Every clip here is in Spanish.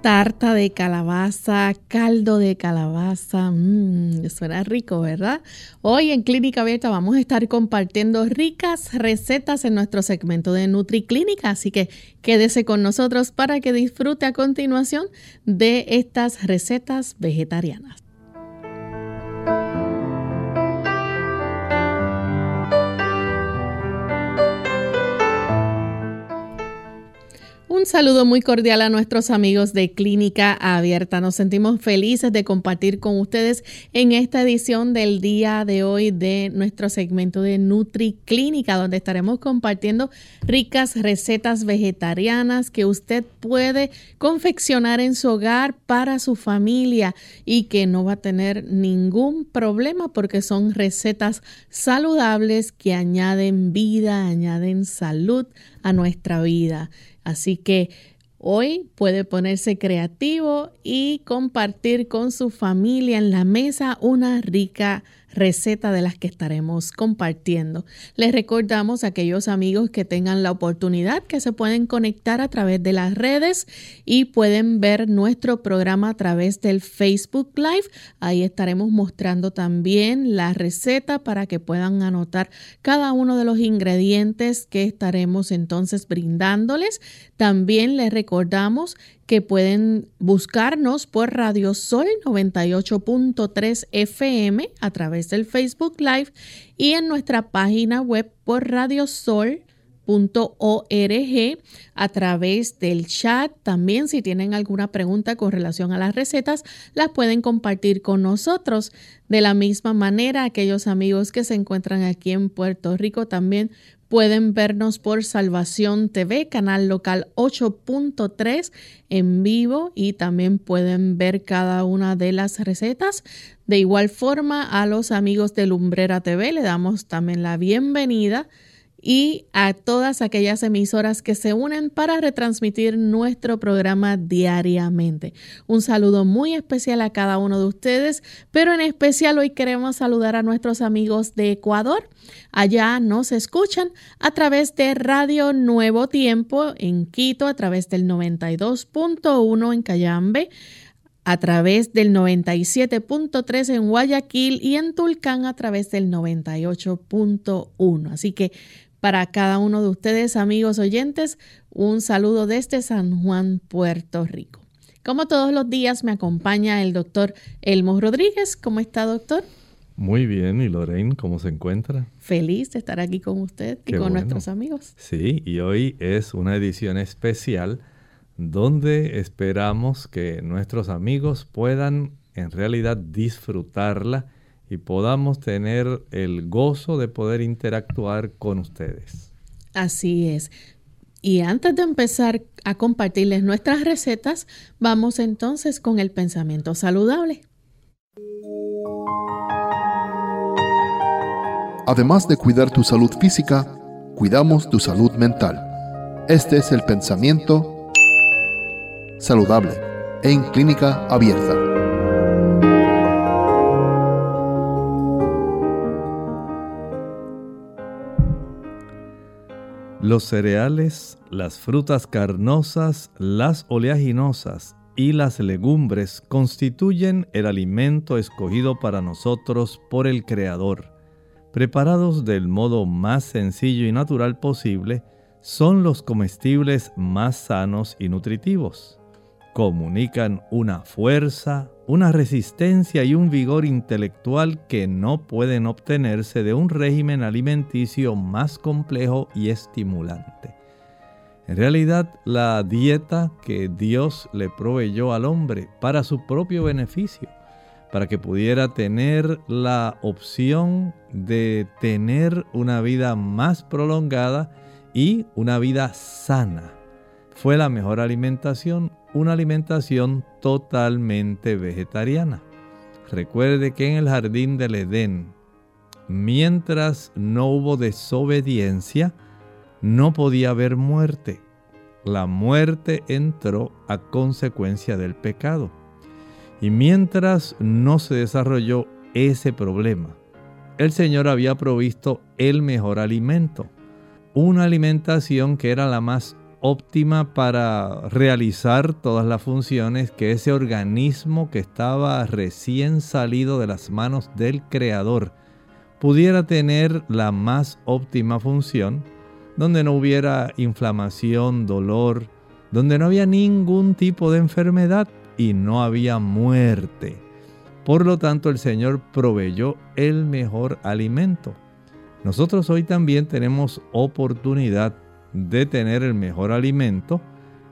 Tarta de calabaza, caldo de calabaza. Mmm, suena rico, ¿verdad? Hoy en Clínica Abierta vamos a estar compartiendo ricas recetas en nuestro segmento de NutriClínica, así que quédese con nosotros para que disfrute a continuación de estas recetas vegetarianas. Un saludo muy cordial a nuestros amigos de Clínica Abierta. Nos sentimos felices de compartir con ustedes en esta edición del día de hoy de nuestro segmento de Nutri Clínica, donde estaremos compartiendo ricas recetas vegetarianas que usted puede confeccionar en su hogar para su familia y que no va a tener ningún problema porque son recetas saludables que añaden vida, añaden salud a nuestra vida. Así que hoy puede ponerse creativo y compartir con su familia en la mesa una rica receta de las que estaremos compartiendo. Les recordamos a aquellos amigos que tengan la oportunidad que se pueden conectar a través de las redes y pueden ver nuestro programa a través del Facebook Live. Ahí estaremos mostrando también la receta para que puedan anotar cada uno de los ingredientes que estaremos entonces brindándoles. También les recordamos que pueden buscarnos por Radio Sol 98.3 FM a través del Facebook Live y en nuestra página web por radiosol.org a través del chat. También si tienen alguna pregunta con relación a las recetas, las pueden compartir con nosotros. De la misma manera, aquellos amigos que se encuentran aquí en Puerto Rico también Pueden vernos por Salvación TV, canal local 8.3 en vivo y también pueden ver cada una de las recetas. De igual forma, a los amigos de Lumbrera TV le damos también la bienvenida y a todas aquellas emisoras que se unen para retransmitir nuestro programa diariamente. Un saludo muy especial a cada uno de ustedes, pero en especial hoy queremos saludar a nuestros amigos de Ecuador. Allá nos escuchan a través de Radio Nuevo Tiempo en Quito, a través del 92.1 en Cayambe a través del 97.3 en Guayaquil y en Tulcán a través del 98.1. Así que para cada uno de ustedes, amigos oyentes, un saludo desde San Juan, Puerto Rico. Como todos los días, me acompaña el doctor Elmo Rodríguez. ¿Cómo está, doctor? Muy bien, ¿y Lorraine cómo se encuentra? Feliz de estar aquí con usted y con nuestros amigos. Sí, y hoy es una edición especial donde esperamos que nuestros amigos puedan en realidad disfrutarla y podamos tener el gozo de poder interactuar con ustedes. Así es. Y antes de empezar a compartirles nuestras recetas, vamos entonces con el pensamiento saludable. Además de cuidar tu salud física, cuidamos tu salud mental. Este es el pensamiento saludable en clínica abierta. Los cereales, las frutas carnosas, las oleaginosas y las legumbres constituyen el alimento escogido para nosotros por el Creador. Preparados del modo más sencillo y natural posible, son los comestibles más sanos y nutritivos comunican una fuerza, una resistencia y un vigor intelectual que no pueden obtenerse de un régimen alimenticio más complejo y estimulante. En realidad, la dieta que Dios le proveyó al hombre para su propio beneficio, para que pudiera tener la opción de tener una vida más prolongada y una vida sana. Fue la mejor alimentación, una alimentación totalmente vegetariana. Recuerde que en el jardín del Edén, mientras no hubo desobediencia, no podía haber muerte. La muerte entró a consecuencia del pecado. Y mientras no se desarrolló ese problema, el Señor había provisto el mejor alimento, una alimentación que era la más óptima para realizar todas las funciones que ese organismo que estaba recién salido de las manos del Creador pudiera tener la más óptima función, donde no hubiera inflamación, dolor, donde no había ningún tipo de enfermedad y no había muerte. Por lo tanto, el Señor proveyó el mejor alimento. Nosotros hoy también tenemos oportunidad de tener el mejor alimento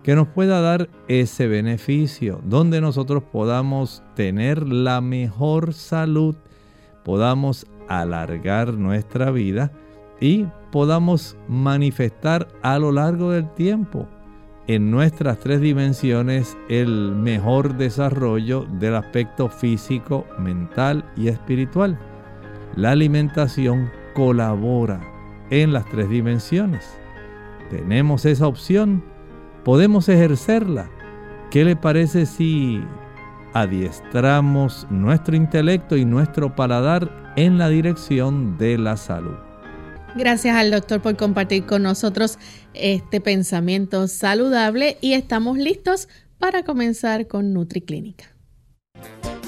que nos pueda dar ese beneficio, donde nosotros podamos tener la mejor salud, podamos alargar nuestra vida y podamos manifestar a lo largo del tiempo en nuestras tres dimensiones el mejor desarrollo del aspecto físico, mental y espiritual. La alimentación colabora en las tres dimensiones. Tenemos esa opción, podemos ejercerla. ¿Qué le parece si adiestramos nuestro intelecto y nuestro paladar en la dirección de la salud? Gracias al doctor por compartir con nosotros este pensamiento saludable y estamos listos para comenzar con NutriClínica.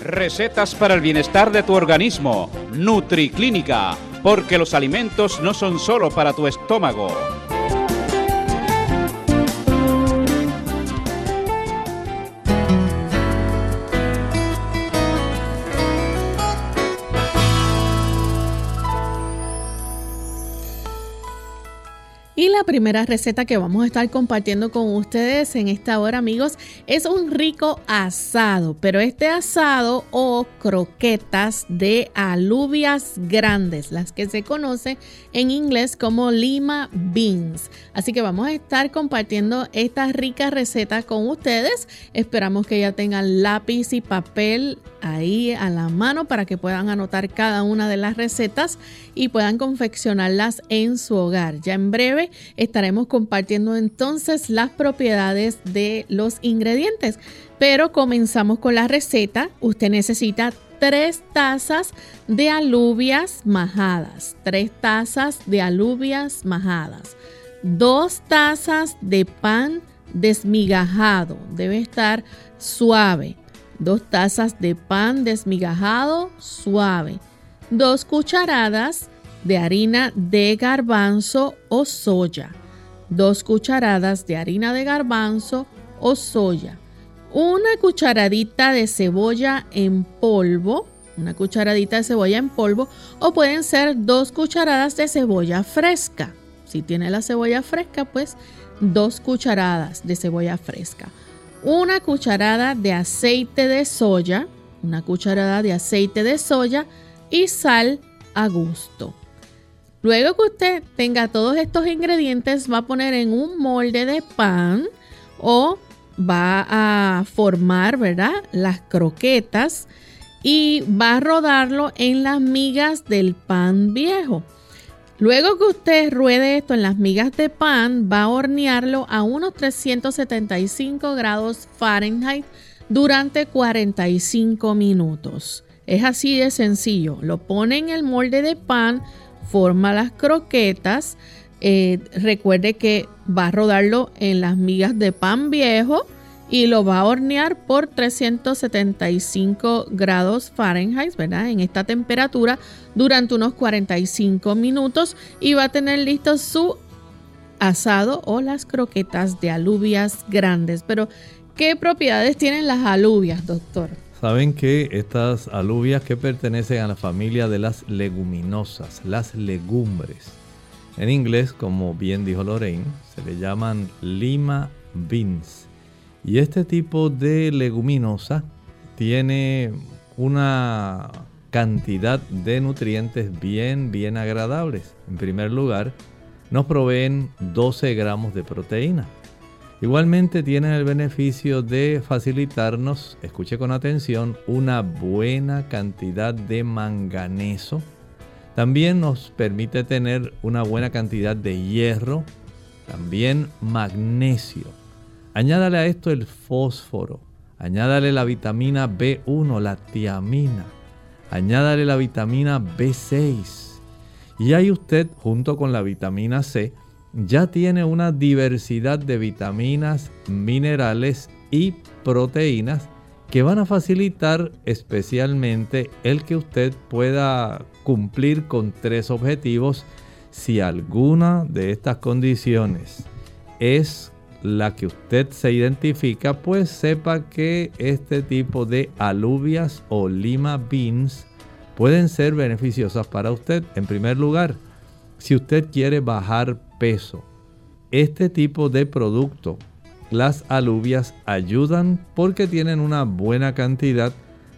Recetas para el bienestar de tu organismo. NutriClínica, porque los alimentos no son solo para tu estómago. Y la primera receta que vamos a estar compartiendo con ustedes en esta hora, amigos, es un rico asado, pero este asado o croquetas de alubias grandes, las que se conoce en inglés como lima beans. Así que vamos a estar compartiendo esta rica receta con ustedes. Esperamos que ya tengan lápiz y papel ahí a la mano para que puedan anotar cada una de las recetas y puedan confeccionarlas en su hogar. Ya en breve estaremos compartiendo entonces las propiedades de los ingredientes. Pero comenzamos con la receta. Usted necesita tres tazas de alubias majadas. Tres tazas de alubias majadas. Dos tazas de pan desmigajado. Debe estar suave. Dos tazas de pan desmigajado suave. Dos cucharadas de harina de garbanzo o soya, dos cucharadas de harina de garbanzo o soya, una cucharadita de cebolla en polvo, una cucharadita de cebolla en polvo o pueden ser dos cucharadas de cebolla fresca. Si tiene la cebolla fresca, pues dos cucharadas de cebolla fresca. Una cucharada de aceite de soya, una cucharada de aceite de soya y sal a gusto. Luego que usted tenga todos estos ingredientes, va a poner en un molde de pan o va a formar, ¿verdad? Las croquetas y va a rodarlo en las migas del pan viejo. Luego que usted ruede esto en las migas de pan, va a hornearlo a unos 375 grados Fahrenheit durante 45 minutos. Es así de sencillo. Lo pone en el molde de pan, forma las croquetas. Eh, recuerde que va a rodarlo en las migas de pan viejo y lo va a hornear por 375 grados Fahrenheit, ¿verdad? En esta temperatura durante unos 45 minutos y va a tener listo su asado o las croquetas de alubias grandes. Pero, ¿qué propiedades tienen las alubias, doctor? Saben que estas alubias que pertenecen a la familia de las leguminosas, las legumbres. En inglés, como bien dijo Lorraine, se le llaman lima beans. Y este tipo de leguminosa tiene una cantidad de nutrientes bien, bien agradables. En primer lugar, nos proveen 12 gramos de proteína. Igualmente tienen el beneficio de facilitarnos, escuche con atención, una buena cantidad de manganeso. También nos permite tener una buena cantidad de hierro, también magnesio. Añádale a esto el fósforo, añádale la vitamina B1, la tiamina, añádale la vitamina B6. Y ahí usted, junto con la vitamina C, ya tiene una diversidad de vitaminas, minerales y proteínas que van a facilitar especialmente el que usted pueda cumplir con tres objetivos si alguna de estas condiciones es la que usted se identifica, pues sepa que este tipo de alubias o lima beans pueden ser beneficiosas para usted. En primer lugar, si usted quiere bajar peso, este tipo de producto, las alubias ayudan porque tienen una buena cantidad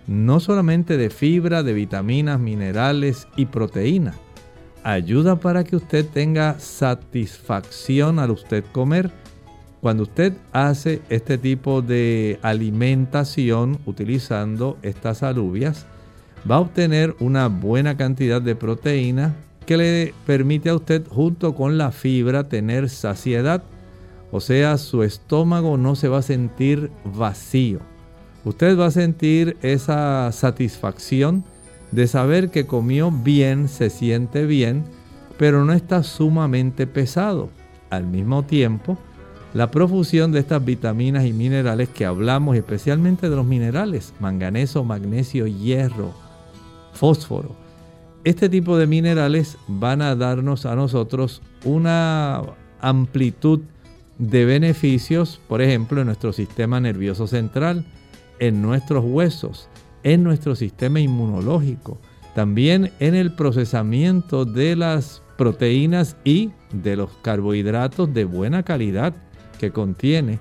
no solamente de fibra, de vitaminas, minerales y proteína. Ayuda para que usted tenga satisfacción al usted comer. Cuando usted hace este tipo de alimentación utilizando estas alubias, va a obtener una buena cantidad de proteína, que le permite a usted junto con la fibra tener saciedad. O sea, su estómago no se va a sentir vacío. Usted va a sentir esa satisfacción de saber que comió bien, se siente bien, pero no está sumamente pesado. Al mismo tiempo, la profusión de estas vitaminas y minerales que hablamos, especialmente de los minerales, manganeso, magnesio, hierro, fósforo, este tipo de minerales van a darnos a nosotros una amplitud de beneficios, por ejemplo, en nuestro sistema nervioso central, en nuestros huesos, en nuestro sistema inmunológico, también en el procesamiento de las proteínas y de los carbohidratos de buena calidad contiene,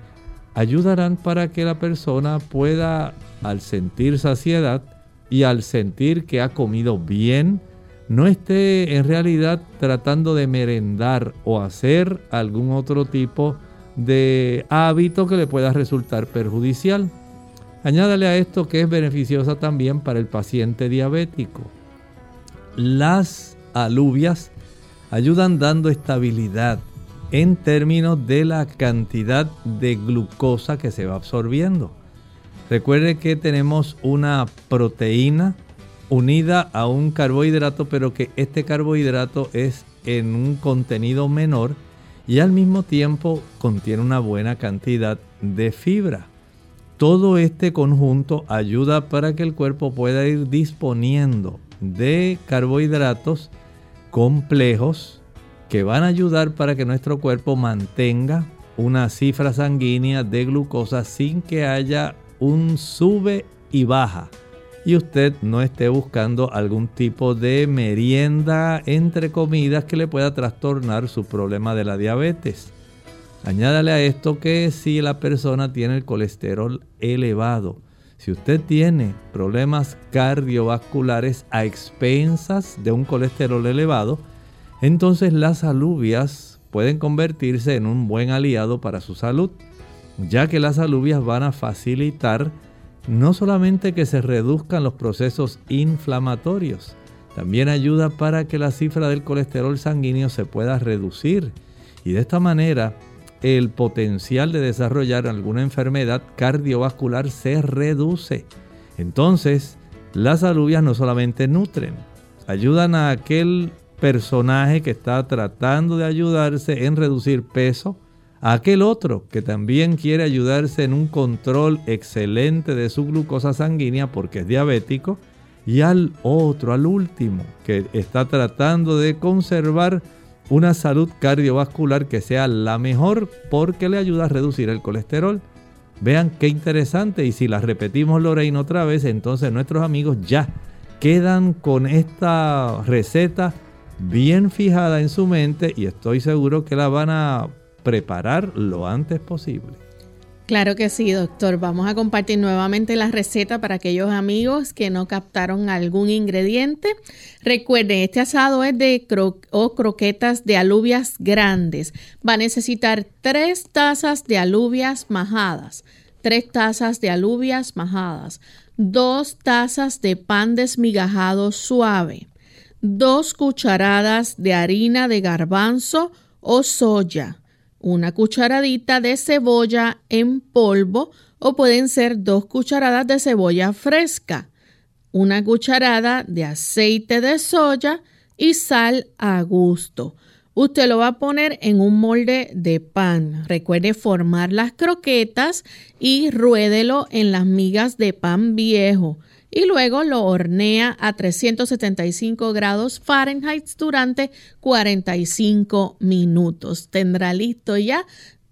ayudarán para que la persona pueda, al sentir saciedad y al sentir que ha comido bien, no esté en realidad tratando de merendar o hacer algún otro tipo de hábito que le pueda resultar perjudicial. Añádale a esto que es beneficiosa también para el paciente diabético. Las alubias ayudan dando estabilidad en términos de la cantidad de glucosa que se va absorbiendo. Recuerde que tenemos una proteína unida a un carbohidrato, pero que este carbohidrato es en un contenido menor y al mismo tiempo contiene una buena cantidad de fibra. Todo este conjunto ayuda para que el cuerpo pueda ir disponiendo de carbohidratos complejos que van a ayudar para que nuestro cuerpo mantenga una cifra sanguínea de glucosa sin que haya un sube y baja y usted no esté buscando algún tipo de merienda entre comidas que le pueda trastornar su problema de la diabetes. Añádale a esto que si la persona tiene el colesterol elevado, si usted tiene problemas cardiovasculares a expensas de un colesterol elevado, entonces las alubias pueden convertirse en un buen aliado para su salud, ya que las alubias van a facilitar no solamente que se reduzcan los procesos inflamatorios, también ayuda para que la cifra del colesterol sanguíneo se pueda reducir y de esta manera el potencial de desarrollar alguna enfermedad cardiovascular se reduce. Entonces, las alubias no solamente nutren, ayudan a aquel personaje que está tratando de ayudarse en reducir peso, aquel otro que también quiere ayudarse en un control excelente de su glucosa sanguínea porque es diabético, y al otro, al último, que está tratando de conservar una salud cardiovascular que sea la mejor porque le ayuda a reducir el colesterol. Vean qué interesante y si la repetimos Lorraine otra vez, entonces nuestros amigos ya quedan con esta receta bien fijada en su mente y estoy seguro que la van a preparar lo antes posible. Claro que sí, doctor. Vamos a compartir nuevamente la receta para aquellos amigos que no captaron algún ingrediente. Recuerden, este asado es de o croquetas de alubias grandes. Va a necesitar tres tazas de alubias majadas, tres tazas de alubias majadas, dos tazas de pan desmigajado suave, dos cucharadas de harina de garbanzo o soya una cucharadita de cebolla en polvo o pueden ser dos cucharadas de cebolla fresca, una cucharada de aceite de soya y sal a gusto. Usted lo va a poner en un molde de pan. Recuerde formar las croquetas y ruédelo en las migas de pan viejo y luego lo hornea a 375 grados Fahrenheit durante 45 minutos. Tendrá listo ya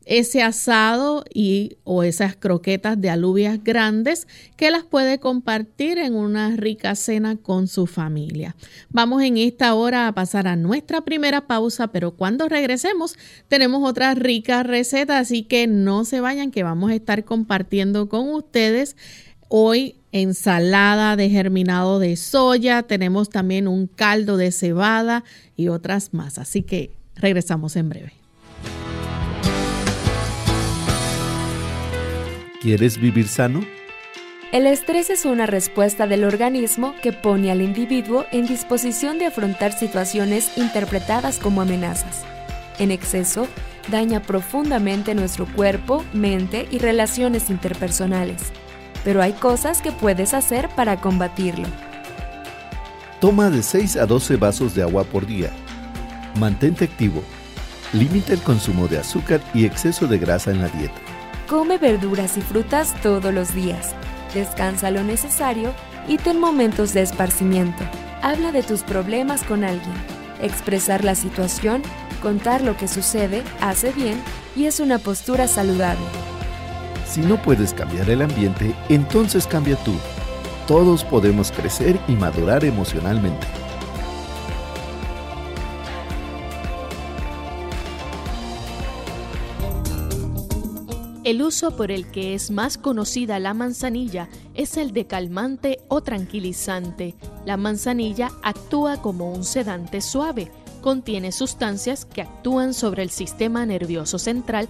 ese asado y o esas croquetas de alubias grandes que las puede compartir en una rica cena con su familia. Vamos en esta hora a pasar a nuestra primera pausa, pero cuando regresemos tenemos otra rica receta, así que no se vayan que vamos a estar compartiendo con ustedes hoy ensalada de germinado de soya, tenemos también un caldo de cebada y otras más. Así que regresamos en breve. ¿Quieres vivir sano? El estrés es una respuesta del organismo que pone al individuo en disposición de afrontar situaciones interpretadas como amenazas. En exceso, daña profundamente nuestro cuerpo, mente y relaciones interpersonales pero hay cosas que puedes hacer para combatirlo. Toma de 6 a 12 vasos de agua por día. Mantente activo. Limita el consumo de azúcar y exceso de grasa en la dieta. Come verduras y frutas todos los días. Descansa lo necesario y ten momentos de esparcimiento. Habla de tus problemas con alguien. Expresar la situación, contar lo que sucede, hace bien y es una postura saludable. Si no puedes cambiar el ambiente, entonces cambia tú. Todos podemos crecer y madurar emocionalmente. El uso por el que es más conocida la manzanilla es el de calmante o tranquilizante. La manzanilla actúa como un sedante suave. Contiene sustancias que actúan sobre el sistema nervioso central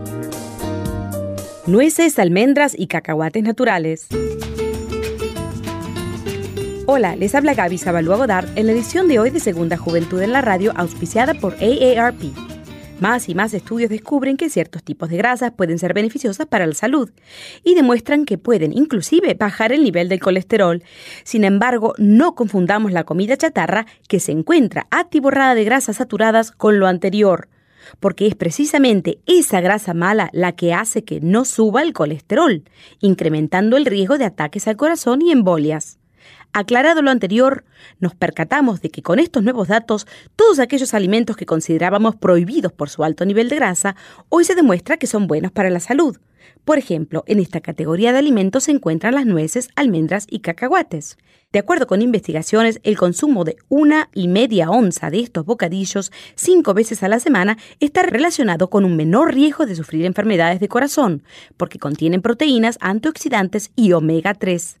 nueces, almendras y cacahuates naturales. Hola, les habla Gaby Zabalúa Godard en la edición de hoy de Segunda Juventud en la Radio, auspiciada por AARP. Más y más estudios descubren que ciertos tipos de grasas pueden ser beneficiosas para la salud y demuestran que pueden inclusive bajar el nivel del colesterol. Sin embargo, no confundamos la comida chatarra que se encuentra atiborrada de grasas saturadas con lo anterior porque es precisamente esa grasa mala la que hace que no suba el colesterol, incrementando el riesgo de ataques al corazón y embolias. Aclarado lo anterior, nos percatamos de que con estos nuevos datos, todos aquellos alimentos que considerábamos prohibidos por su alto nivel de grasa, hoy se demuestra que son buenos para la salud. Por ejemplo, en esta categoría de alimentos se encuentran las nueces, almendras y cacahuates. De acuerdo con investigaciones, el consumo de una y media onza de estos bocadillos cinco veces a la semana está relacionado con un menor riesgo de sufrir enfermedades de corazón, porque contienen proteínas, antioxidantes y omega 3.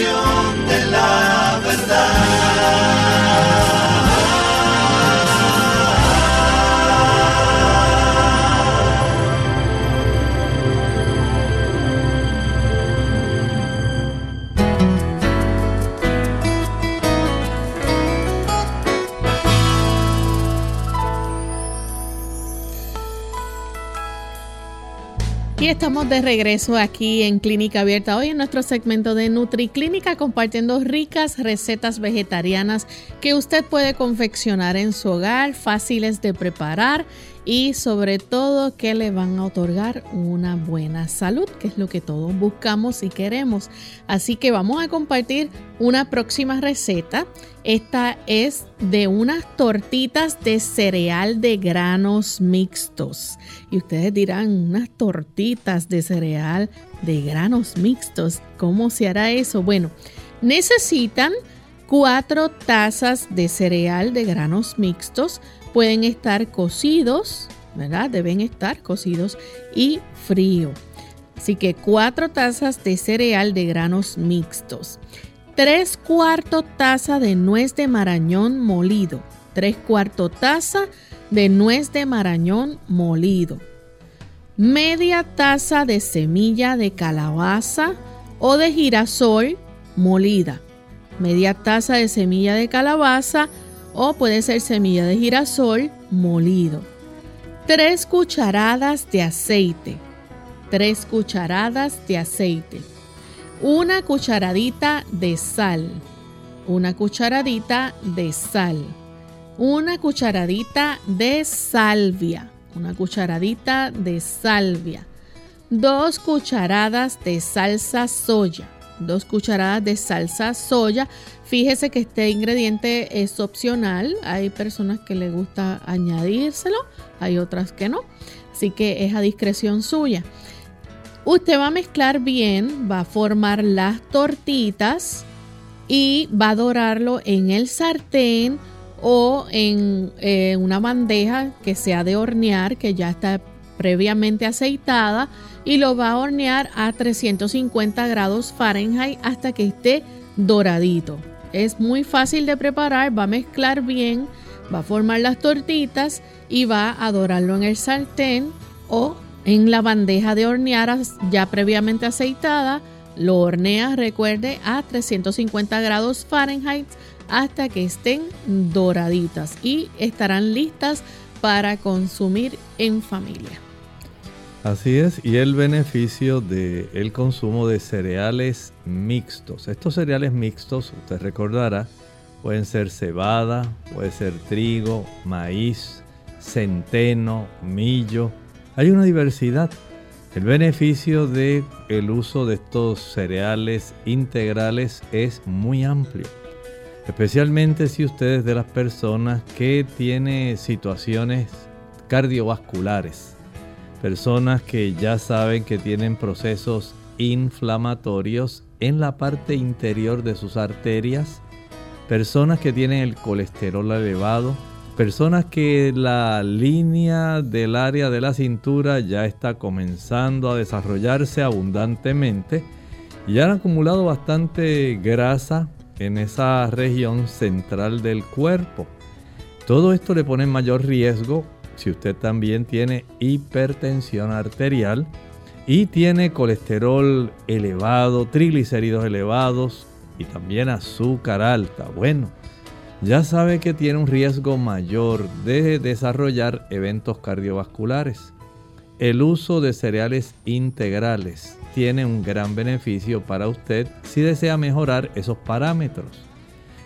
Testificación estamos de regreso aquí en Clínica Abierta, hoy en nuestro segmento de NutriClínica compartiendo ricas recetas vegetarianas que usted puede confeccionar en su hogar, fáciles de preparar y sobre todo que le van a otorgar una buena salud, que es lo que todos buscamos y queremos. Así que vamos a compartir una próxima receta. Esta es de unas tortitas de cereal de granos mixtos. Y ustedes dirán, unas tortitas de cereal de granos mixtos, ¿cómo se hará eso? Bueno, necesitan cuatro tazas de cereal de granos mixtos, pueden estar cocidos, ¿verdad? Deben estar cocidos y frío. Así que cuatro tazas de cereal de granos mixtos. Tres cuartos taza de nuez de marañón molido. Tres cuartos taza de nuez de marañón molido. Media taza de semilla de calabaza o de girasol molida. Media taza de semilla de calabaza o puede ser semilla de girasol molido. 3 cucharadas de aceite. 3 cucharadas de aceite. Una cucharadita de sal. Una cucharadita de sal. Una cucharadita de salvia. Una cucharadita de salvia. Dos cucharadas de salsa soya. Dos cucharadas de salsa soya Fíjese que este ingrediente es opcional. Hay personas que les gusta añadírselo, hay otras que no. Así que es a discreción suya. Usted va a mezclar bien, va a formar las tortitas y va a dorarlo en el sartén o en eh, una bandeja que sea de hornear, que ya está previamente aceitada y lo va a hornear a 350 grados Fahrenheit hasta que esté doradito. Es muy fácil de preparar, va a mezclar bien, va a formar las tortitas y va a dorarlo en el sartén o en la bandeja de hornear ya previamente aceitada. Lo hornea, recuerde, a 350 grados Fahrenheit hasta que estén doraditas y estarán listas para consumir en familia. Así es, y el beneficio del el consumo de cereales mixtos. Estos cereales mixtos, usted recordará, pueden ser cebada, puede ser trigo, maíz, centeno, millo. Hay una diversidad. El beneficio del el uso de estos cereales integrales es muy amplio. Especialmente si usted es de las personas que tiene situaciones cardiovasculares personas que ya saben que tienen procesos inflamatorios en la parte interior de sus arterias, personas que tienen el colesterol elevado, personas que la línea del área de la cintura ya está comenzando a desarrollarse abundantemente y han acumulado bastante grasa en esa región central del cuerpo. Todo esto le pone en mayor riesgo si usted también tiene hipertensión arterial y tiene colesterol elevado, triglicéridos elevados y también azúcar alta, bueno, ya sabe que tiene un riesgo mayor de desarrollar eventos cardiovasculares. El uso de cereales integrales tiene un gran beneficio para usted si desea mejorar esos parámetros.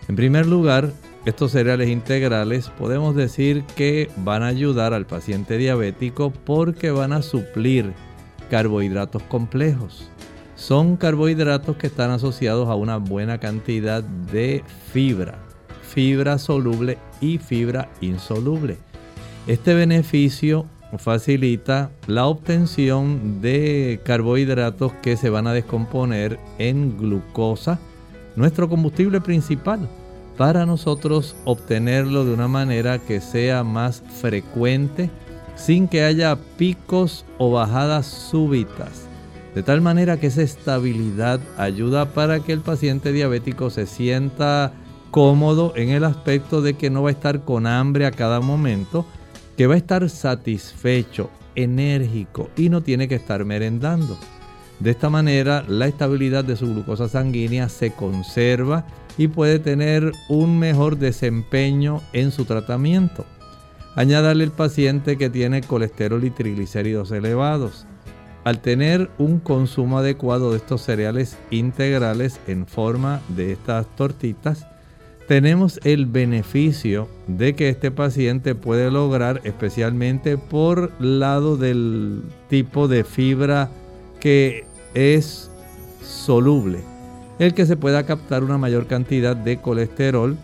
En primer lugar, estos cereales integrales podemos decir que van a ayudar al paciente diabético porque van a suplir carbohidratos complejos. Son carbohidratos que están asociados a una buena cantidad de fibra, fibra soluble y fibra insoluble. Este beneficio facilita la obtención de carbohidratos que se van a descomponer en glucosa, nuestro combustible principal para nosotros obtenerlo de una manera que sea más frecuente sin que haya picos o bajadas súbitas. De tal manera que esa estabilidad ayuda para que el paciente diabético se sienta cómodo en el aspecto de que no va a estar con hambre a cada momento, que va a estar satisfecho, enérgico y no tiene que estar merendando. De esta manera la estabilidad de su glucosa sanguínea se conserva y puede tener un mejor desempeño en su tratamiento. Añádale el paciente que tiene colesterol y triglicéridos elevados. Al tener un consumo adecuado de estos cereales integrales en forma de estas tortitas, tenemos el beneficio de que este paciente puede lograr, especialmente por lado del tipo de fibra que es soluble, el que se pueda captar una mayor cantidad de colesterol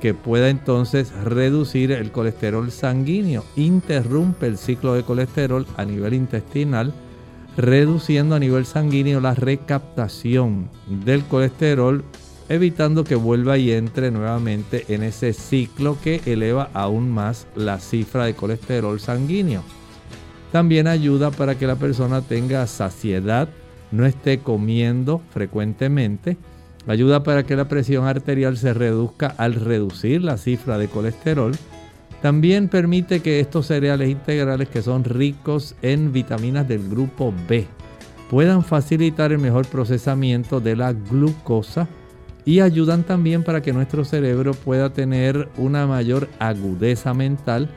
que pueda entonces reducir el colesterol sanguíneo, interrumpe el ciclo de colesterol a nivel intestinal, reduciendo a nivel sanguíneo la recaptación del colesterol evitando que vuelva y entre nuevamente en ese ciclo que eleva aún más la cifra de colesterol sanguíneo. También ayuda para que la persona tenga saciedad, no esté comiendo frecuentemente. Ayuda para que la presión arterial se reduzca al reducir la cifra de colesterol. También permite que estos cereales integrales que son ricos en vitaminas del grupo B puedan facilitar el mejor procesamiento de la glucosa y ayudan también para que nuestro cerebro pueda tener una mayor agudeza mental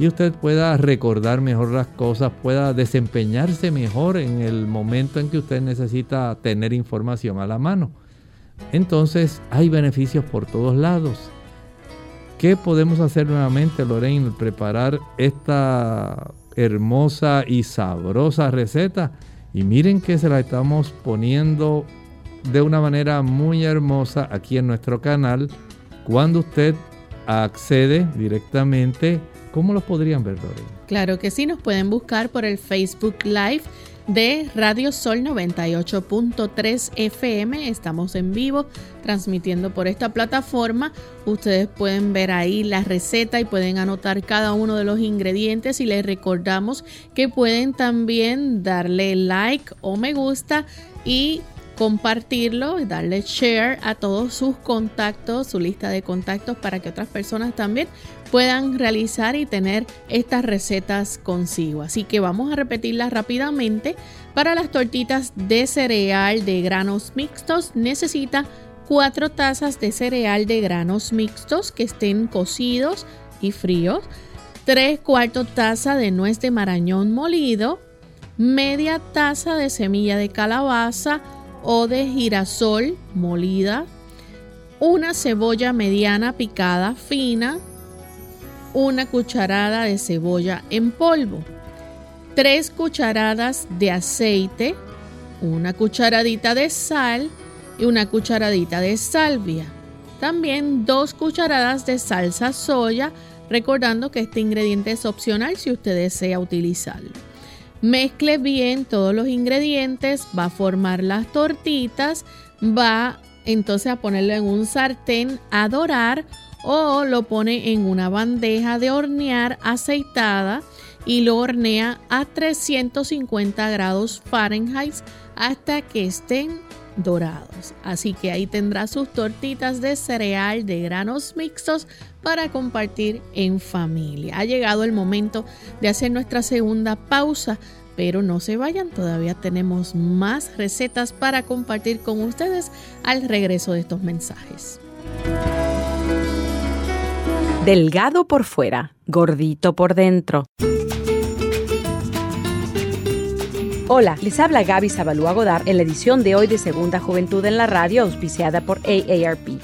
y usted pueda recordar mejor las cosas, pueda desempeñarse mejor en el momento en que usted necesita tener información a la mano. Entonces hay beneficios por todos lados. ¿Qué podemos hacer nuevamente, Lorraine, preparar esta hermosa y sabrosa receta? Y miren que se la estamos poniendo de una manera muy hermosa aquí en nuestro canal. Cuando usted accede directamente, ¿cómo lo podrían ver, Lorena? Claro que sí, nos pueden buscar por el Facebook Live de Radio Sol 98.3 FM. Estamos en vivo transmitiendo por esta plataforma. Ustedes pueden ver ahí la receta y pueden anotar cada uno de los ingredientes y les recordamos que pueden también darle like o me gusta y compartirlo y darle share a todos sus contactos, su lista de contactos para que otras personas también puedan realizar y tener estas recetas consigo. Así que vamos a repetirlas rápidamente. Para las tortitas de cereal de granos mixtos necesita 4 tazas de cereal de granos mixtos que estén cocidos y fríos, 3 cuartos taza de nuez de marañón molido, media taza de semilla de calabaza, o de girasol molida, una cebolla mediana picada fina, una cucharada de cebolla en polvo, tres cucharadas de aceite, una cucharadita de sal y una cucharadita de salvia. También dos cucharadas de salsa soya, recordando que este ingrediente es opcional si usted desea utilizarlo. Mezcle bien todos los ingredientes, va a formar las tortitas, va entonces a ponerlo en un sartén a dorar o lo pone en una bandeja de hornear aceitada y lo hornea a 350 grados Fahrenheit hasta que estén dorados. Así que ahí tendrá sus tortitas de cereal de granos mixtos para compartir en familia. Ha llegado el momento de hacer nuestra segunda pausa, pero no se vayan, todavía tenemos más recetas para compartir con ustedes al regreso de estos mensajes. Delgado por fuera, gordito por dentro. Hola, les habla Gaby Zabalúa Godard en la edición de hoy de Segunda Juventud en la Radio, auspiciada por AARP.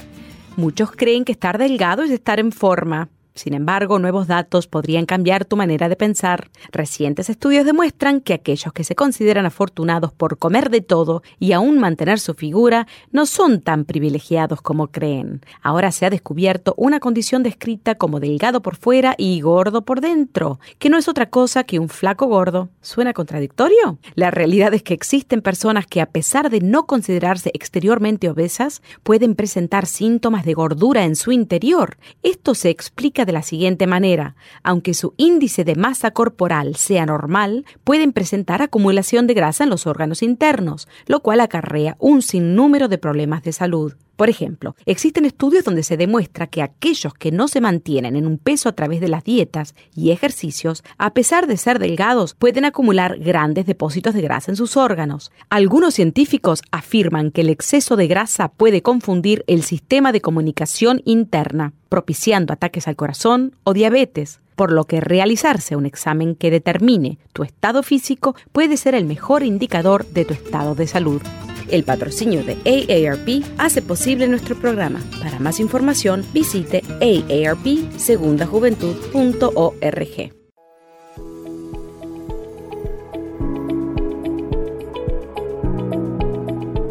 Muchos creen que estar delgado es estar en forma. Sin embargo, nuevos datos podrían cambiar tu manera de pensar. Recientes estudios demuestran que aquellos que se consideran afortunados por comer de todo y aún mantener su figura no son tan privilegiados como creen. Ahora se ha descubierto una condición descrita como delgado por fuera y gordo por dentro, que no es otra cosa que un flaco gordo. ¿Suena contradictorio? La realidad es que existen personas que a pesar de no considerarse exteriormente obesas, pueden presentar síntomas de gordura en su interior. Esto se explica de la siguiente manera. Aunque su índice de masa corporal sea normal, pueden presentar acumulación de grasa en los órganos internos, lo cual acarrea un sinnúmero de problemas de salud. Por ejemplo, existen estudios donde se demuestra que aquellos que no se mantienen en un peso a través de las dietas y ejercicios, a pesar de ser delgados, pueden acumular grandes depósitos de grasa en sus órganos. Algunos científicos afirman que el exceso de grasa puede confundir el sistema de comunicación interna, propiciando ataques al corazón o diabetes por lo que realizarse un examen que determine tu estado físico puede ser el mejor indicador de tu estado de salud. El patrocinio de AARP hace posible nuestro programa. Para más información, visite aarpsegundajuventud.org.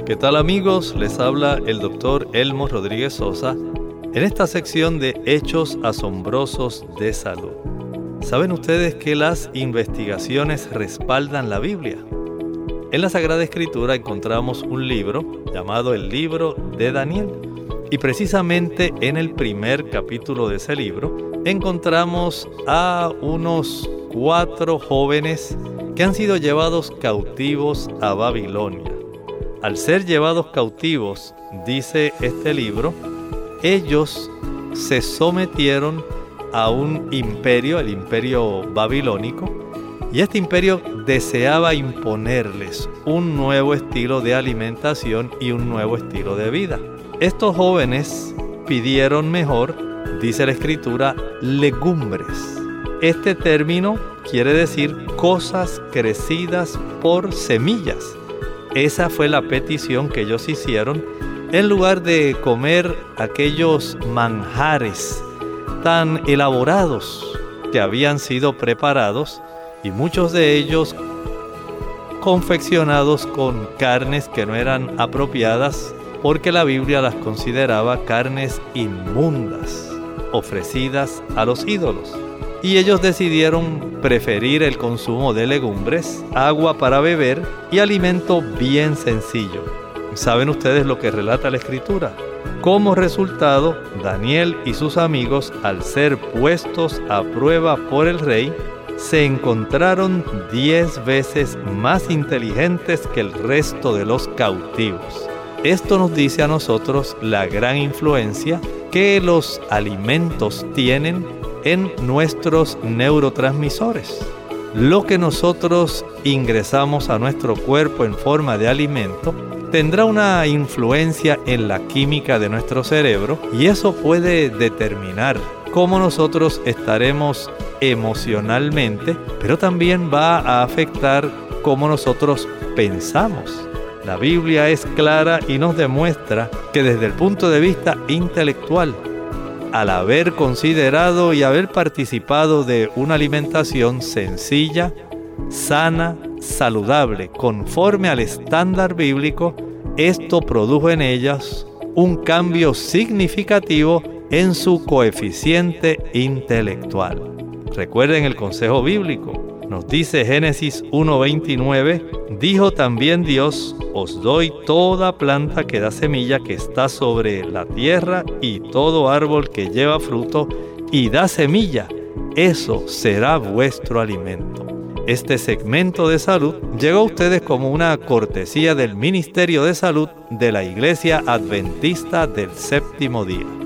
¿Qué tal amigos? Les habla el doctor Elmo Rodríguez Sosa en esta sección de Hechos Asombrosos de Salud. ¿Saben ustedes que las investigaciones respaldan la Biblia? En la Sagrada Escritura encontramos un libro llamado el libro de Daniel. Y precisamente en el primer capítulo de ese libro encontramos a unos cuatro jóvenes que han sido llevados cautivos a Babilonia. Al ser llevados cautivos, dice este libro, ellos se sometieron a un imperio, el imperio babilónico, y este imperio deseaba imponerles un nuevo estilo de alimentación y un nuevo estilo de vida. Estos jóvenes pidieron mejor, dice la escritura, legumbres. Este término quiere decir cosas crecidas por semillas. Esa fue la petición que ellos hicieron en lugar de comer aquellos manjares tan elaborados que habían sido preparados y muchos de ellos confeccionados con carnes que no eran apropiadas porque la Biblia las consideraba carnes inmundas, ofrecidas a los ídolos. Y ellos decidieron preferir el consumo de legumbres, agua para beber y alimento bien sencillo. ¿Saben ustedes lo que relata la escritura? Como resultado, Daniel y sus amigos, al ser puestos a prueba por el rey, se encontraron diez veces más inteligentes que el resto de los cautivos. Esto nos dice a nosotros la gran influencia que los alimentos tienen en nuestros neurotransmisores. Lo que nosotros ingresamos a nuestro cuerpo en forma de alimento tendrá una influencia en la química de nuestro cerebro y eso puede determinar cómo nosotros estaremos emocionalmente, pero también va a afectar cómo nosotros pensamos. La Biblia es clara y nos demuestra que desde el punto de vista intelectual, al haber considerado y haber participado de una alimentación sencilla, sana, saludable, conforme al estándar bíblico, esto produjo en ellas un cambio significativo en su coeficiente intelectual. Recuerden el consejo bíblico. Nos dice Génesis 1.29, dijo también Dios, os doy toda planta que da semilla que está sobre la tierra y todo árbol que lleva fruto y da semilla, eso será vuestro alimento. Este segmento de salud llegó a ustedes como una cortesía del Ministerio de Salud de la Iglesia Adventista del Séptimo Día.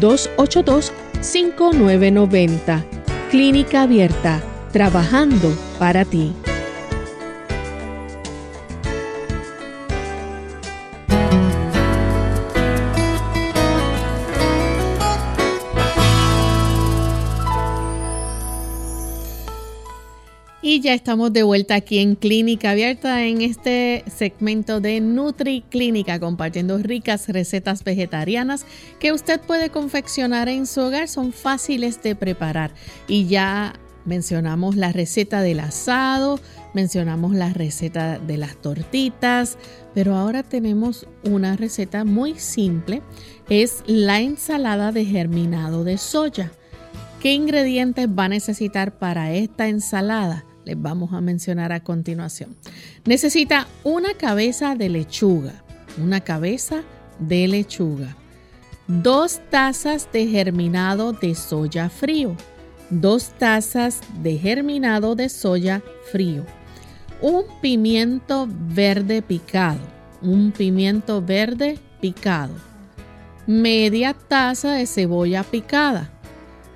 282-5990. Clínica Abierta, trabajando para ti. Y ya estamos de vuelta aquí en Clínica Abierta en este segmento de Nutri Clínica, compartiendo ricas recetas vegetarianas que usted puede confeccionar en su hogar. Son fáciles de preparar. Y ya mencionamos la receta del asado, mencionamos la receta de las tortitas, pero ahora tenemos una receta muy simple. Es la ensalada de germinado de soya. ¿Qué ingredientes va a necesitar para esta ensalada? Les vamos a mencionar a continuación. Necesita una cabeza de lechuga, una cabeza de lechuga, dos tazas de germinado de soya frío, dos tazas de germinado de soya frío, un pimiento verde picado, un pimiento verde picado, media taza de cebolla picada,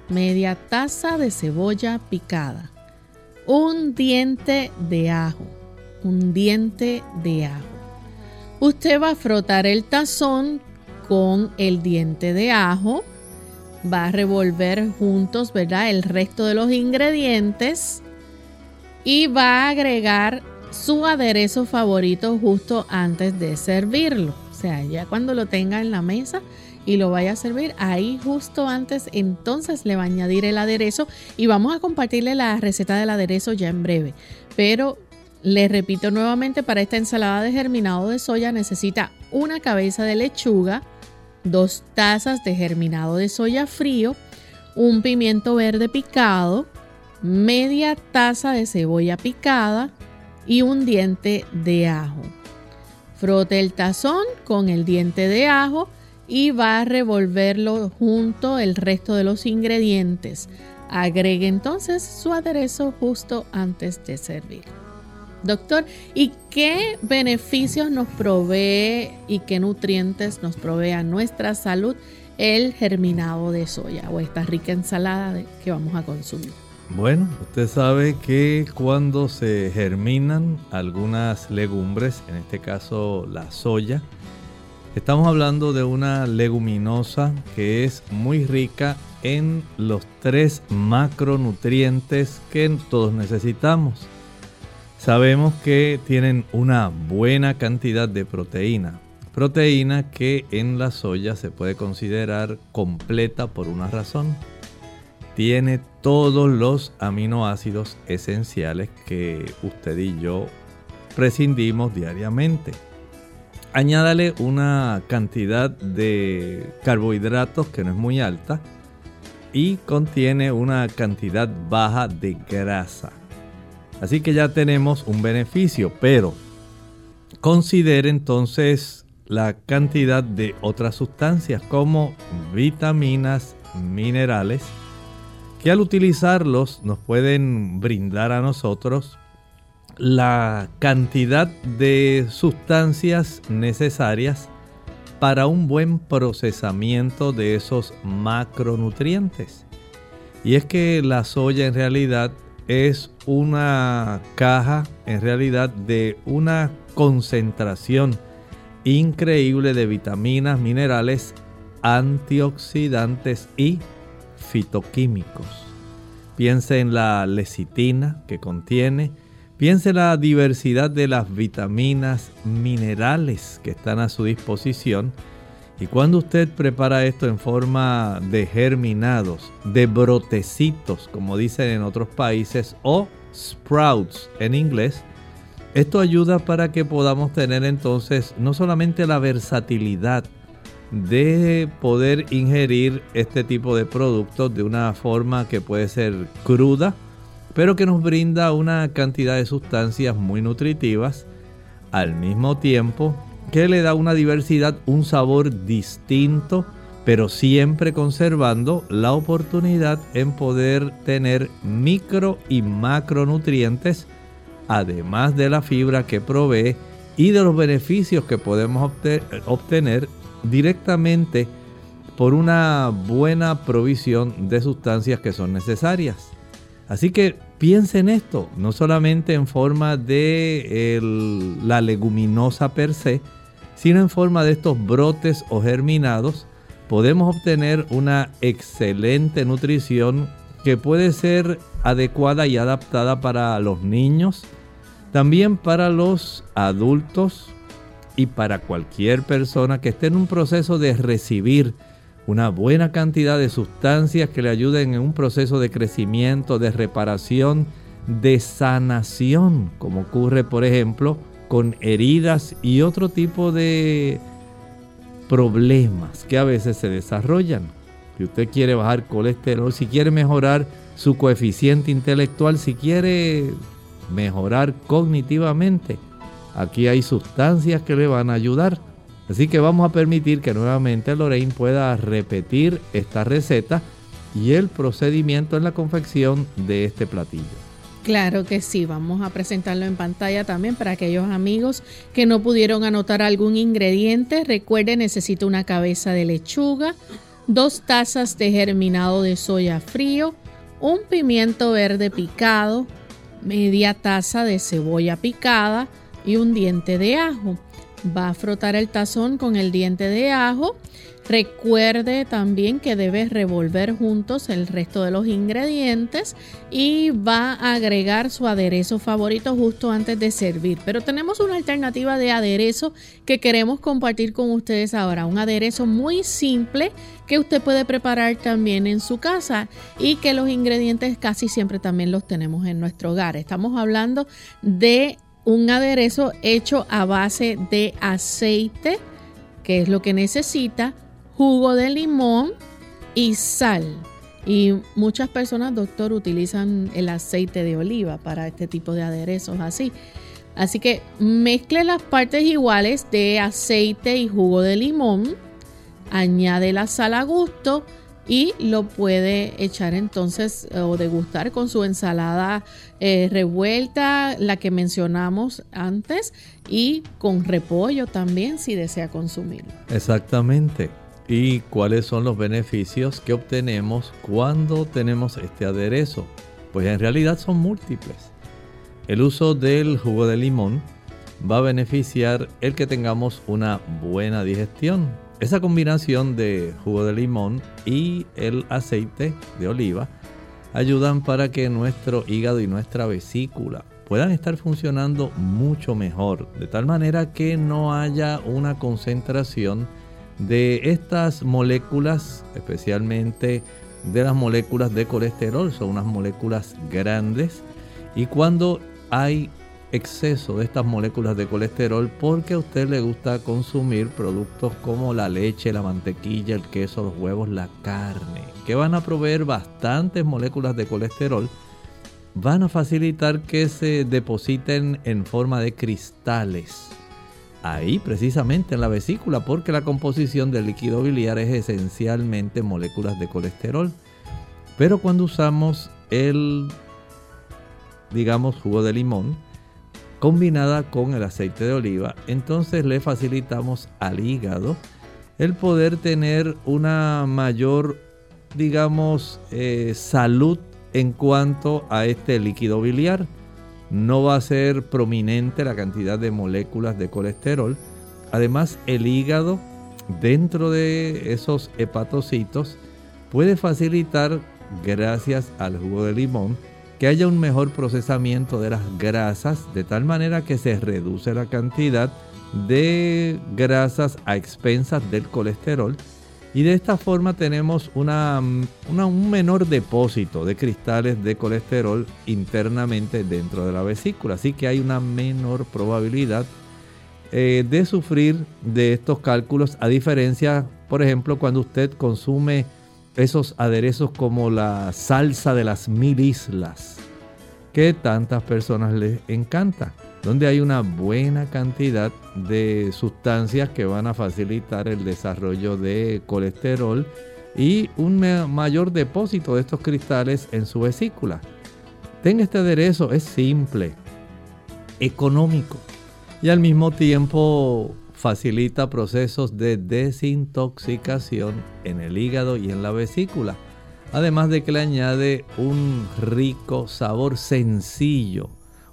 media taza de cebolla picada un diente de ajo, un diente de ajo. Usted va a frotar el tazón con el diente de ajo, va a revolver juntos, ¿verdad? El resto de los ingredientes y va a agregar su aderezo favorito justo antes de servirlo. O sea, ya cuando lo tenga en la mesa, y lo vaya a servir ahí justo antes, entonces le va a añadir el aderezo y vamos a compartirle la receta del aderezo ya en breve. Pero le repito nuevamente, para esta ensalada de germinado de soya necesita una cabeza de lechuga, dos tazas de germinado de soya frío, un pimiento verde picado, media taza de cebolla picada y un diente de ajo. Frote el tazón con el diente de ajo y va a revolverlo junto el resto de los ingredientes. Agregue entonces su aderezo justo antes de servir. Doctor, ¿y qué beneficios nos provee y qué nutrientes nos provee a nuestra salud el germinado de soya o esta rica ensalada que vamos a consumir? Bueno, usted sabe que cuando se germinan algunas legumbres, en este caso la soya, Estamos hablando de una leguminosa que es muy rica en los tres macronutrientes que todos necesitamos. Sabemos que tienen una buena cantidad de proteína. Proteína que en la soya se puede considerar completa por una razón. Tiene todos los aminoácidos esenciales que usted y yo prescindimos diariamente añádale una cantidad de carbohidratos que no es muy alta y contiene una cantidad baja de grasa. Así que ya tenemos un beneficio, pero considere entonces la cantidad de otras sustancias como vitaminas, minerales, que al utilizarlos nos pueden brindar a nosotros la cantidad de sustancias necesarias para un buen procesamiento de esos macronutrientes. Y es que la soya en realidad es una caja, en realidad, de una concentración increíble de vitaminas, minerales, antioxidantes y fitoquímicos. Piense en la lecitina que contiene, Piense la diversidad de las vitaminas, minerales que están a su disposición. Y cuando usted prepara esto en forma de germinados, de brotecitos, como dicen en otros países, o sprouts en inglés, esto ayuda para que podamos tener entonces no solamente la versatilidad de poder ingerir este tipo de productos de una forma que puede ser cruda, pero que nos brinda una cantidad de sustancias muy nutritivas, al mismo tiempo que le da una diversidad, un sabor distinto, pero siempre conservando la oportunidad en poder tener micro y macronutrientes, además de la fibra que provee y de los beneficios que podemos obtener directamente por una buena provisión de sustancias que son necesarias. Así que Piense en esto, no solamente en forma de la leguminosa per se, sino en forma de estos brotes o germinados, podemos obtener una excelente nutrición que puede ser adecuada y adaptada para los niños, también para los adultos y para cualquier persona que esté en un proceso de recibir una buena cantidad de sustancias que le ayuden en un proceso de crecimiento, de reparación, de sanación, como ocurre por ejemplo con heridas y otro tipo de problemas que a veces se desarrollan. Si usted quiere bajar colesterol, si quiere mejorar su coeficiente intelectual, si quiere mejorar cognitivamente, aquí hay sustancias que le van a ayudar. Así que vamos a permitir que nuevamente Lorraine pueda repetir esta receta y el procedimiento en la confección de este platillo. Claro que sí, vamos a presentarlo en pantalla también para aquellos amigos que no pudieron anotar algún ingrediente. Recuerde, necesita una cabeza de lechuga, dos tazas de germinado de soya frío, un pimiento verde picado, media taza de cebolla picada y un diente de ajo. Va a frotar el tazón con el diente de ajo. Recuerde también que debe revolver juntos el resto de los ingredientes y va a agregar su aderezo favorito justo antes de servir. Pero tenemos una alternativa de aderezo que queremos compartir con ustedes ahora. Un aderezo muy simple que usted puede preparar también en su casa y que los ingredientes casi siempre también los tenemos en nuestro hogar. Estamos hablando de un aderezo hecho a base de aceite, que es lo que necesita, jugo de limón y sal. Y muchas personas, doctor, utilizan el aceite de oliva para este tipo de aderezos así. Así que mezcle las partes iguales de aceite y jugo de limón, añade la sal a gusto y lo puede echar entonces o degustar con su ensalada eh, revuelta, la que mencionamos antes, y con repollo también si desea consumirlo. Exactamente. ¿Y cuáles son los beneficios que obtenemos cuando tenemos este aderezo? Pues en realidad son múltiples. El uso del jugo de limón va a beneficiar el que tengamos una buena digestión esa combinación de jugo de limón y el aceite de oliva ayudan para que nuestro hígado y nuestra vesícula puedan estar funcionando mucho mejor, de tal manera que no haya una concentración de estas moléculas, especialmente de las moléculas de colesterol, son unas moléculas grandes y cuando hay exceso de estas moléculas de colesterol porque a usted le gusta consumir productos como la leche, la mantequilla, el queso, los huevos, la carne, que van a proveer bastantes moléculas de colesterol, van a facilitar que se depositen en forma de cristales. Ahí precisamente en la vesícula, porque la composición del líquido biliar es esencialmente moléculas de colesterol. Pero cuando usamos el, digamos, jugo de limón, combinada con el aceite de oliva, entonces le facilitamos al hígado el poder tener una mayor, digamos, eh, salud en cuanto a este líquido biliar. No va a ser prominente la cantidad de moléculas de colesterol. Además, el hígado, dentro de esos hepatocitos, puede facilitar, gracias al jugo de limón, que haya un mejor procesamiento de las grasas, de tal manera que se reduce la cantidad de grasas a expensas del colesterol. Y de esta forma tenemos una, un menor depósito de cristales de colesterol internamente dentro de la vesícula. Así que hay una menor probabilidad eh, de sufrir de estos cálculos, a diferencia, por ejemplo, cuando usted consume esos aderezos como la salsa de las mil islas, que tantas personas les encanta, donde hay una buena cantidad de sustancias que van a facilitar el desarrollo de colesterol y un mayor depósito de estos cristales en su vesícula. Tenga este aderezo, es simple, económico y al mismo tiempo facilita procesos de desintoxicación en el hígado y en la vesícula. Además de que le añade un rico sabor sencillo,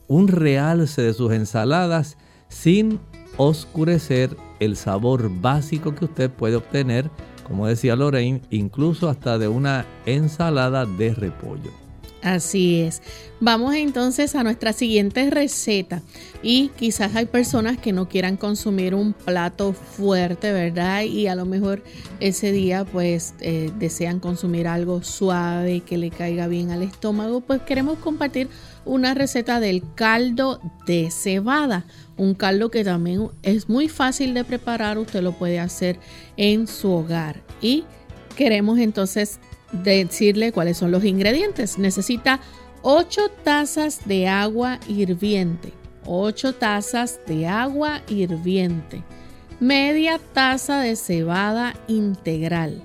un realce de sus ensaladas sin oscurecer el sabor básico que usted puede obtener como decía Lorraine, incluso hasta de una ensalada de repollo. Así es. Vamos entonces a nuestra siguiente receta. Y quizás hay personas que no quieran consumir un plato fuerte, ¿verdad? Y a lo mejor ese día pues eh, desean consumir algo suave que le caiga bien al estómago. Pues queremos compartir una receta del caldo de cebada. Un caldo que también es muy fácil de preparar. Usted lo puede hacer en su hogar. Y queremos entonces decirle cuáles son los ingredientes. Necesita 8 tazas de agua hirviente. 8 tazas de agua hirviente. Media taza de cebada integral.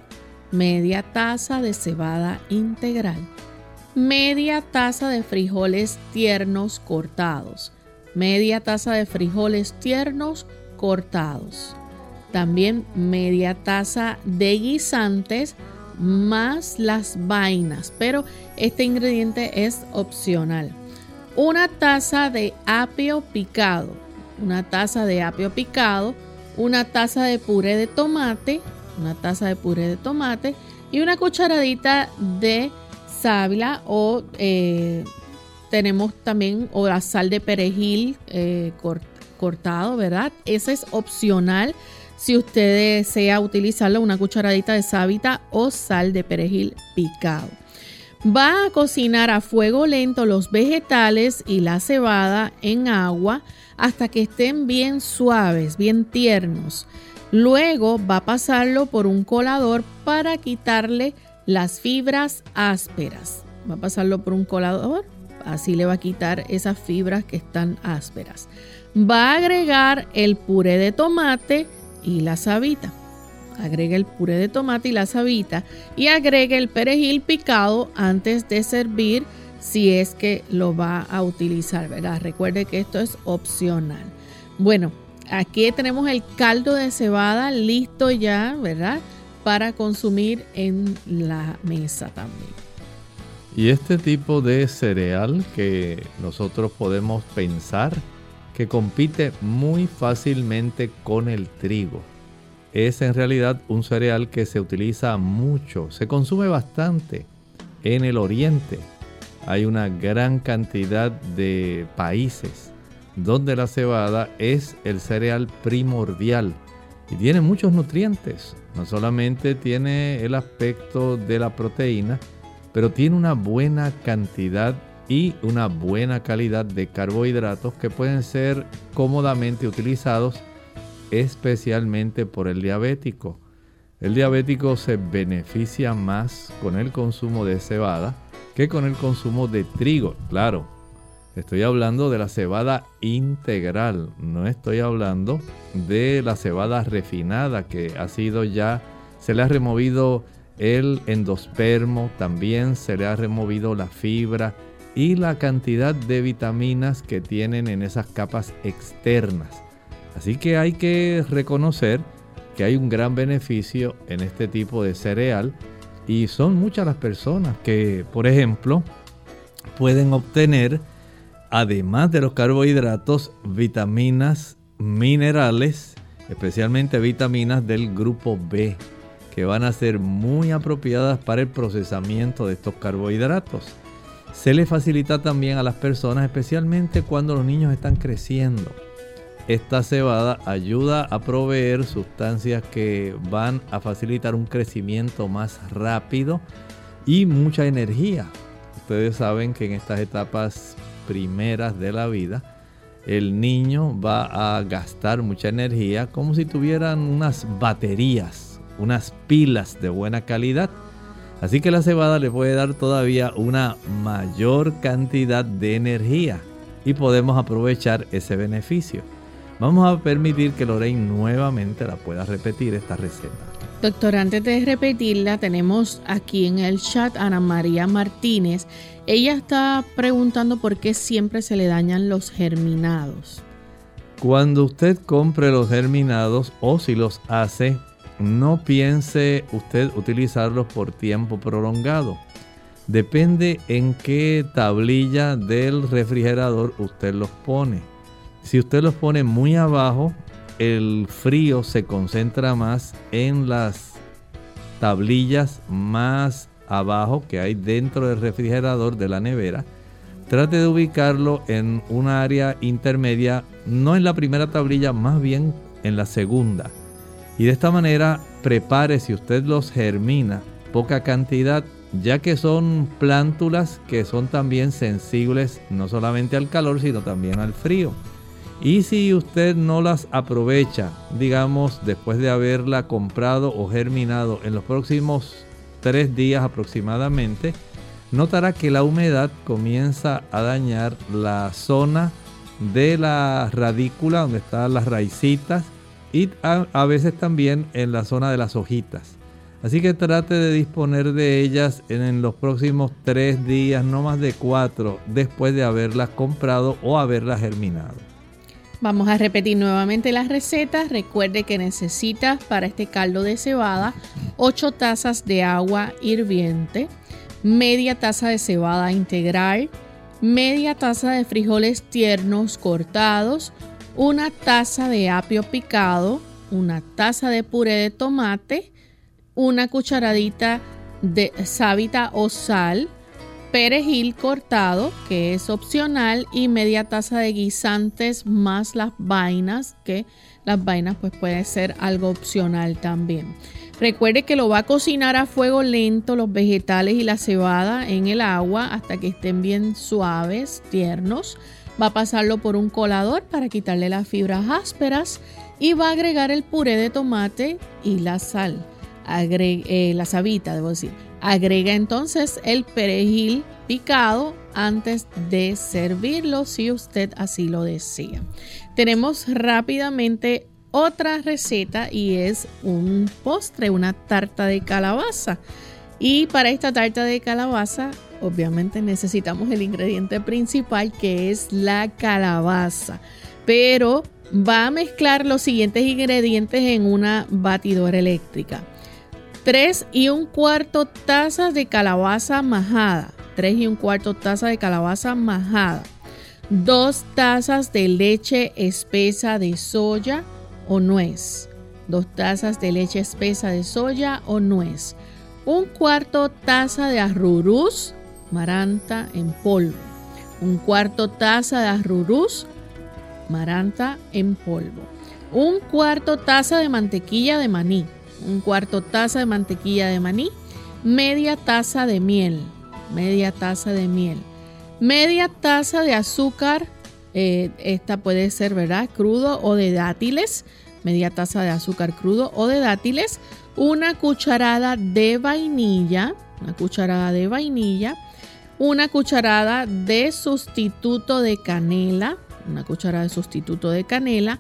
Media taza de cebada integral. Media taza de frijoles tiernos cortados. Media taza de frijoles tiernos cortados. También media taza de guisantes más las vainas, pero este ingrediente es opcional. Una taza de apio picado, una taza de apio picado, una taza de puré de tomate, una taza de puré de tomate y una cucharadita de sábila o eh, tenemos también o la sal de perejil eh, cortado, ¿verdad? Ese es opcional si usted desea utilizarlo, una cucharadita de sábila o sal de perejil picado. Va a cocinar a fuego lento los vegetales y la cebada en agua hasta que estén bien suaves, bien tiernos. Luego va a pasarlo por un colador para quitarle las fibras ásperas. Va a pasarlo por un colador, así le va a quitar esas fibras que están ásperas. Va a agregar el puré de tomate, y la sabita. Agrega el puré de tomate y la sabita y agrega el perejil picado antes de servir si es que lo va a utilizar, ¿verdad? Recuerde que esto es opcional. Bueno, aquí tenemos el caldo de cebada listo ya, ¿verdad? Para consumir en la mesa también. Y este tipo de cereal que nosotros podemos pensar que compite muy fácilmente con el trigo. Es en realidad un cereal que se utiliza mucho, se consume bastante en el oriente. Hay una gran cantidad de países donde la cebada es el cereal primordial y tiene muchos nutrientes. No solamente tiene el aspecto de la proteína, pero tiene una buena cantidad y una buena calidad de carbohidratos que pueden ser cómodamente utilizados especialmente por el diabético. El diabético se beneficia más con el consumo de cebada que con el consumo de trigo. Claro, estoy hablando de la cebada integral, no estoy hablando de la cebada refinada que ha sido ya, se le ha removido el endospermo, también se le ha removido la fibra, y la cantidad de vitaminas que tienen en esas capas externas. Así que hay que reconocer que hay un gran beneficio en este tipo de cereal y son muchas las personas que, por ejemplo, pueden obtener, además de los carbohidratos, vitaminas, minerales, especialmente vitaminas del grupo B, que van a ser muy apropiadas para el procesamiento de estos carbohidratos. Se le facilita también a las personas, especialmente cuando los niños están creciendo. Esta cebada ayuda a proveer sustancias que van a facilitar un crecimiento más rápido y mucha energía. Ustedes saben que en estas etapas primeras de la vida, el niño va a gastar mucha energía como si tuvieran unas baterías, unas pilas de buena calidad Así que la cebada le puede dar todavía una mayor cantidad de energía y podemos aprovechar ese beneficio. Vamos a permitir que Lorraine nuevamente la pueda repetir esta receta. Doctor, antes de repetirla, tenemos aquí en el chat a Ana María Martínez. Ella está preguntando por qué siempre se le dañan los germinados. Cuando usted compre los germinados o si los hace no piense usted utilizarlos por tiempo prolongado. Depende en qué tablilla del refrigerador usted los pone. Si usted los pone muy abajo, el frío se concentra más en las tablillas más abajo que hay dentro del refrigerador de la nevera. Trate de ubicarlo en un área intermedia, no en la primera tablilla, más bien en la segunda. Y de esta manera prepare, si usted los germina, poca cantidad, ya que son plántulas que son también sensibles no solamente al calor, sino también al frío. Y si usted no las aprovecha, digamos, después de haberla comprado o germinado en los próximos tres días aproximadamente, notará que la humedad comienza a dañar la zona de la radícula donde están las raicitas y a, veces también en la zona de las hojitas. Así que trate de disponer de ellas en, los próximos tres días, no más de cuatro, después de haberlas comprado o haberlas germinado. Vamos a repetir nuevamente las recetas. Recuerde que necesita para este caldo de cebada 8 tazas de agua hirviente, media taza de cebada integral, media taza de frijoles tiernos cortados, una taza de apio picado, una taza de puré de tomate, una cucharadita de sábita o sal, perejil cortado, que es opcional, y media taza de guisantes más las vainas, que las vainas pues puede ser algo opcional también. Recuerde que lo va a cocinar a fuego lento los vegetales y la cebada en el agua hasta que estén bien suaves, tiernos. Va a pasarlo por un colador para quitarle las fibras ásperas y va a agregar el puré de tomate y la sal. Eh, la sabita, debo decir Agrega entonces el perejil picado antes de servirlo si usted así lo desea. Tenemos rápidamente otra receta y es un postre, una tarta de calabaza. Y para esta tarta de calabaza, obviamente necesitamos el ingrediente principal que es la calabaza. Pero va a mezclar los siguientes ingredientes en una batidora eléctrica. 3 y un cuarto taza de calabaza majada. 3 y un cuarto taza de calabaza majada. 2 tazas de leche espesa de soya o nuez. 2 tazas de leche espesa de soya o nuez. Un cuarto taza de arrurús, maranta en polvo. Un cuarto taza de arrurús, maranta en polvo. Un cuarto taza de mantequilla de maní un cuarto taza de mantequilla de maní, media taza de miel, media taza de miel, media taza de azúcar, eh, esta puede ser, ¿verdad? Crudo o de dátiles, media taza de azúcar crudo o de dátiles, una cucharada de vainilla, una cucharada de vainilla, una cucharada de sustituto de canela, una cucharada de sustituto de canela,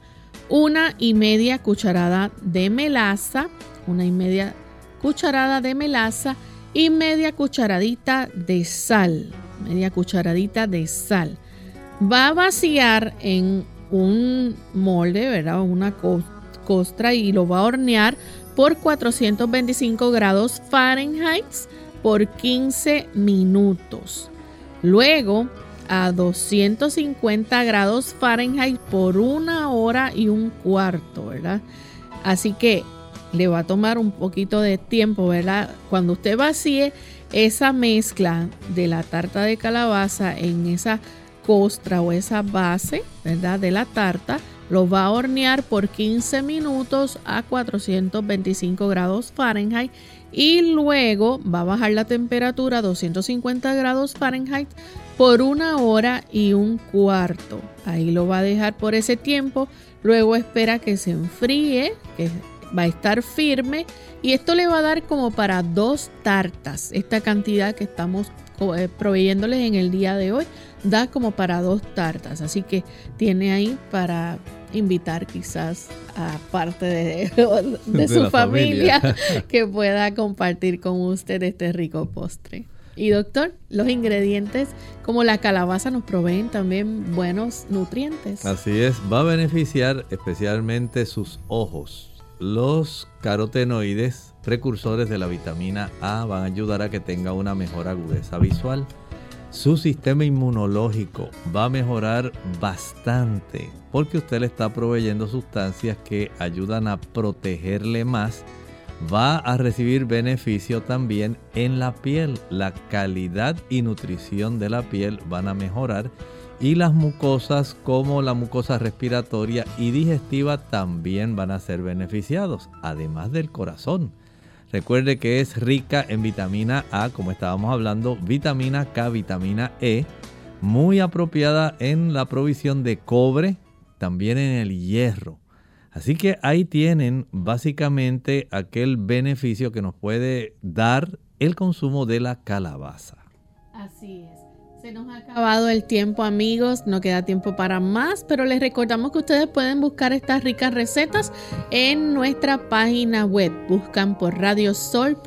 una y media cucharada de melaza, una y media cucharada de melaza y media cucharadita de sal, media cucharadita de sal. Va a vaciar en un molde, ¿verdad? Una costra y lo va a hornear por 425 grados Fahrenheit por 15 minutos. Luego a 250 grados Fahrenheit por una hora y un cuarto, ¿verdad? Así que le va a tomar un poquito de tiempo, ¿verdad? Cuando usted vacíe esa mezcla de la tarta de calabaza en esa costra o esa base, ¿verdad? De la tarta, lo va a hornear por 15 minutos a 425 grados Fahrenheit y luego va a bajar la temperatura a 250 grados Fahrenheit por una hora y un cuarto. Ahí lo va a dejar por ese tiempo. Luego espera que se enfríe, que va a estar firme y esto le va a dar como para dos tartas. Esta cantidad que estamos eh, proveyéndoles en el día de hoy da como para dos tartas. Así que tiene ahí para invitar quizás a parte de, su familia que pueda compartir con usted este rico postre. Y doctor, los ingredientes como la calabaza nos proveen también buenos nutrientes. Así es, va a beneficiar especialmente sus ojos los carotenoides, precursores de la vitamina A, van a ayudar a que tenga una mejor agudeza visual. Su sistema inmunológico va a mejorar bastante porque usted le está proveyendo sustancias que ayudan a protegerle más va a recibir beneficio también en la piel. La calidad y nutrición de la piel van a mejorar y las mucosas como la mucosa respiratoria y digestiva también van a ser beneficiados, además del corazón. Recuerde que es rica en vitamina A, como estábamos hablando, vitamina K, vitamina E, muy apropiada en la provisión de cobre, también en el hierro. Así que ahí tienen básicamente aquel beneficio que nos puede dar el consumo de la calabaza. Así es. Se nos ha acabado el tiempo amigos, no queda tiempo para más, pero les recordamos que ustedes pueden buscar estas ricas recetas en nuestra página web. Buscan por radiosol.org,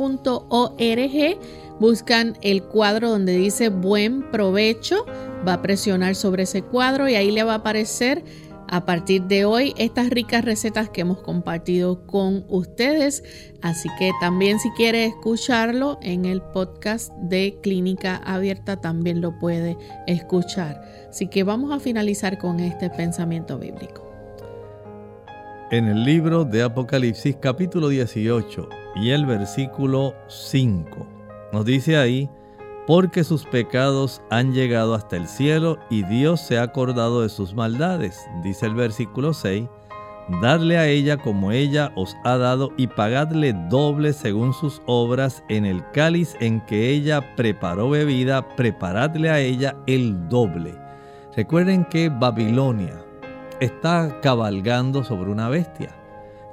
buscan el cuadro donde dice buen provecho, va a presionar sobre ese cuadro y ahí le va a aparecer a partir de hoy estas ricas recetas que hemos compartido con ustedes. Así que también si quiere escucharlo en el podcast de Clínica Abierta también lo puede escuchar. Así que vamos a finalizar con este pensamiento bíblico. En el libro de Apocalipsis capítulo 18 y el versículo 5 nos dice ahí, porque sus pecados han llegado hasta el cielo y Dios se ha acordado de sus maldades. Dice el versículo 6, Dadle a ella como ella os ha dado y pagadle doble según sus obras en el cáliz en que ella preparó bebida, preparadle a ella el doble. Recuerden que Babilonia está cabalgando sobre una bestia.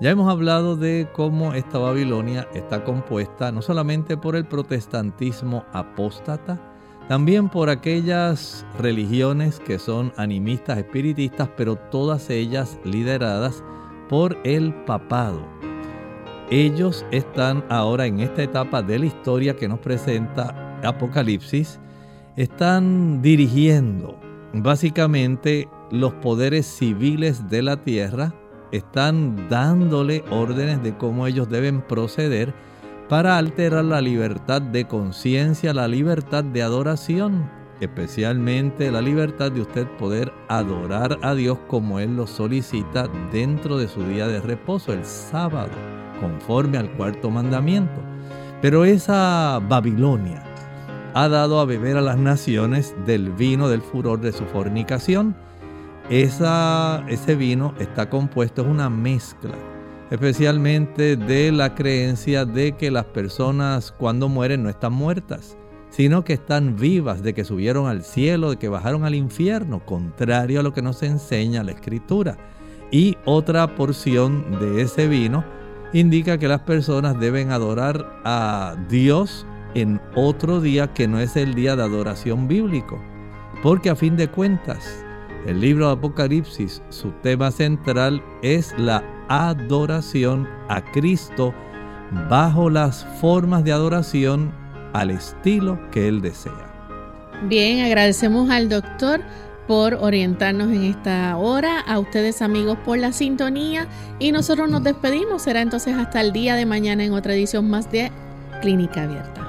Ya hemos hablado de cómo esta Babilonia está compuesta no solamente por el protestantismo apóstata, también por aquellas religiones que son animistas, espiritistas, pero todas ellas lideradas por el papado. Ellos están ahora en esta etapa de la historia que nos presenta Apocalipsis, están dirigiendo básicamente los poderes civiles de la tierra, están dándole órdenes de cómo ellos deben proceder para alterar la libertad de conciencia, la libertad de adoración, especialmente la libertad de usted poder adorar a Dios como Él lo solicita dentro de su día de reposo, el sábado, conforme al cuarto mandamiento. Pero esa Babilonia ha dado a beber a las naciones del vino del furor de su fornicación, ese vino está compuesto, es una mezcla, especialmente de la creencia de que las personas cuando mueren no están muertas, sino que están vivas, de que subieron al cielo, de que bajaron al infierno, contrario a lo que nos enseña la escritura. Y otra porción de ese vino indica que las personas deben adorar a Dios en otro día que no es el día de adoración bíblico, porque a fin de cuentas, el libro de Apocalipsis, su tema central es la adoración a Cristo bajo las formas de adoración al estilo que Él desea. Bien, agradecemos al doctor por orientarnos en esta hora, a ustedes amigos por la sintonía y nosotros nos despedimos. Será entonces hasta el día de mañana en otra edición más de Clínica Abierta.